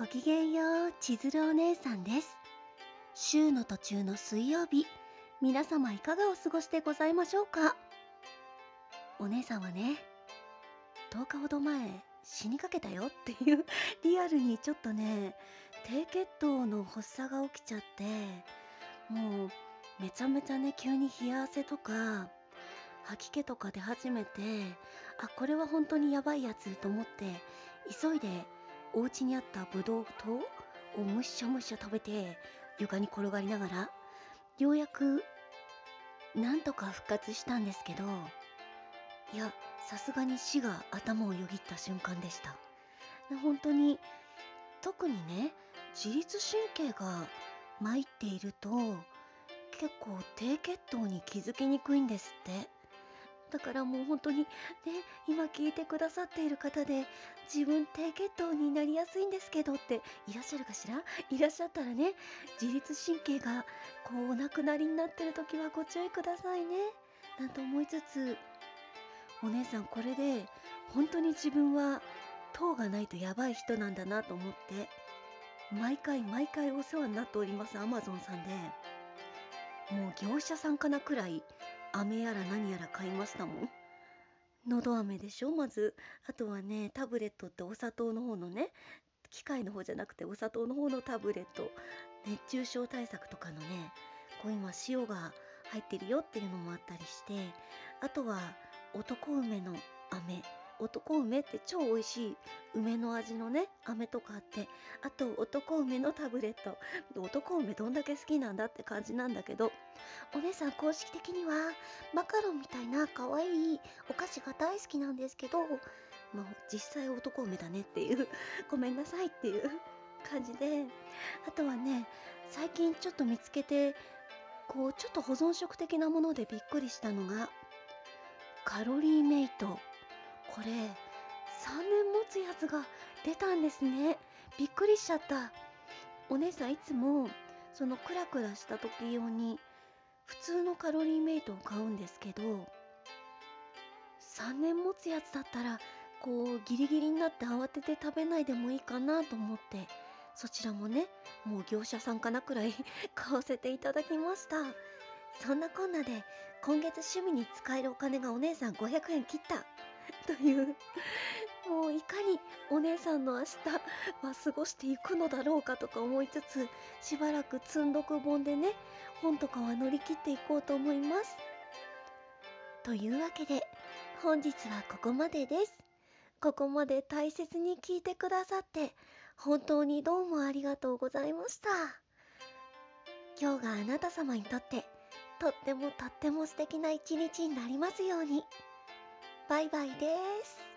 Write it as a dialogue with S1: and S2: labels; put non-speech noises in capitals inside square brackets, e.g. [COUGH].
S1: ごきげんよう、千鶴お姉さんです。週の途中の水曜日、皆様いかがお過ごしでございましょうか？お姉さんはね、10日ほど前、死にかけたよっていう、リアルにちょっとね、低血糖の発作が起きちゃって、もう、めちゃめちゃね、急に冷や汗とか、吐き気とか出始めて、あ、これは本当にやばいやつと思って、急いでお家にあったブドウ糖をむしゃむしゃ食べて床に転がりながらようやくなんとか復活したんですけどいやさすがに死が頭をよぎった瞬間でした。本当に特にね自律神経が参っていると結構低血糖に気づきにくいんですって。だからもう本当にね今聞いてくださっている方で自分低血糖になりやすいんですけどっていらっしゃるかしら？いらっしゃったらね自律神経がこうお亡くなりになってる時はご注意くださいね。なんと思いつつお姉さんこれで本当に自分は糖がないとやばい人なんだなと思って毎回毎回お世話になっておりますアマゾンさんで。もう業者さんかなくらい飴やら何やら買いましたもん。のど飴でしょまず。あとはね、タブレットってお砂糖の方のね、機械の方じゃなくてお砂糖の方のタブレット。熱中症対策とかのね、こう今塩が入ってるよっていうのもあったりして、あとは男梅の飴。男梅って超美味しい。梅の味のね飴とかあって。あと男梅のタブレット。男梅どんだけ好きなんだって感じなんだけど。お姉さん公式的にはマカロンみたいな可愛いお菓子が大好きなんですけど、まあ、実際男梅だねっていう。ごめんなさいっていう。感じで。あとはね最近ちょっと見つけてこうちょっと保存食的なものでびっくりしたのがカロリーメイト。これ3年持つやつが出たんですね。びっくりしちゃった。お姉さんいつもそのクラクラした時用に普通のカロリーメイトを買うんですけど3年持つやつだったらこうギリギリになって慌てて食べないでもいいかなと思ってそちらもねもう業者さんかなくらい [LAUGHS] 買わせていただきました。そんなこんなで今月趣味に使えるお金がお姉さん500円切った。[LAUGHS] というもういかにお姉さんの明日は過ごしていくのだろうかとか思いつつしばらく積んどく本でね本とかは乗り切っていこうと思います。というわけで本日はここまでです。ここまで大切に聞いてくださって本当にどうもありがとうございました。今日があなた様にとってとってもとっても素敵な一日になりますように。バイバイです。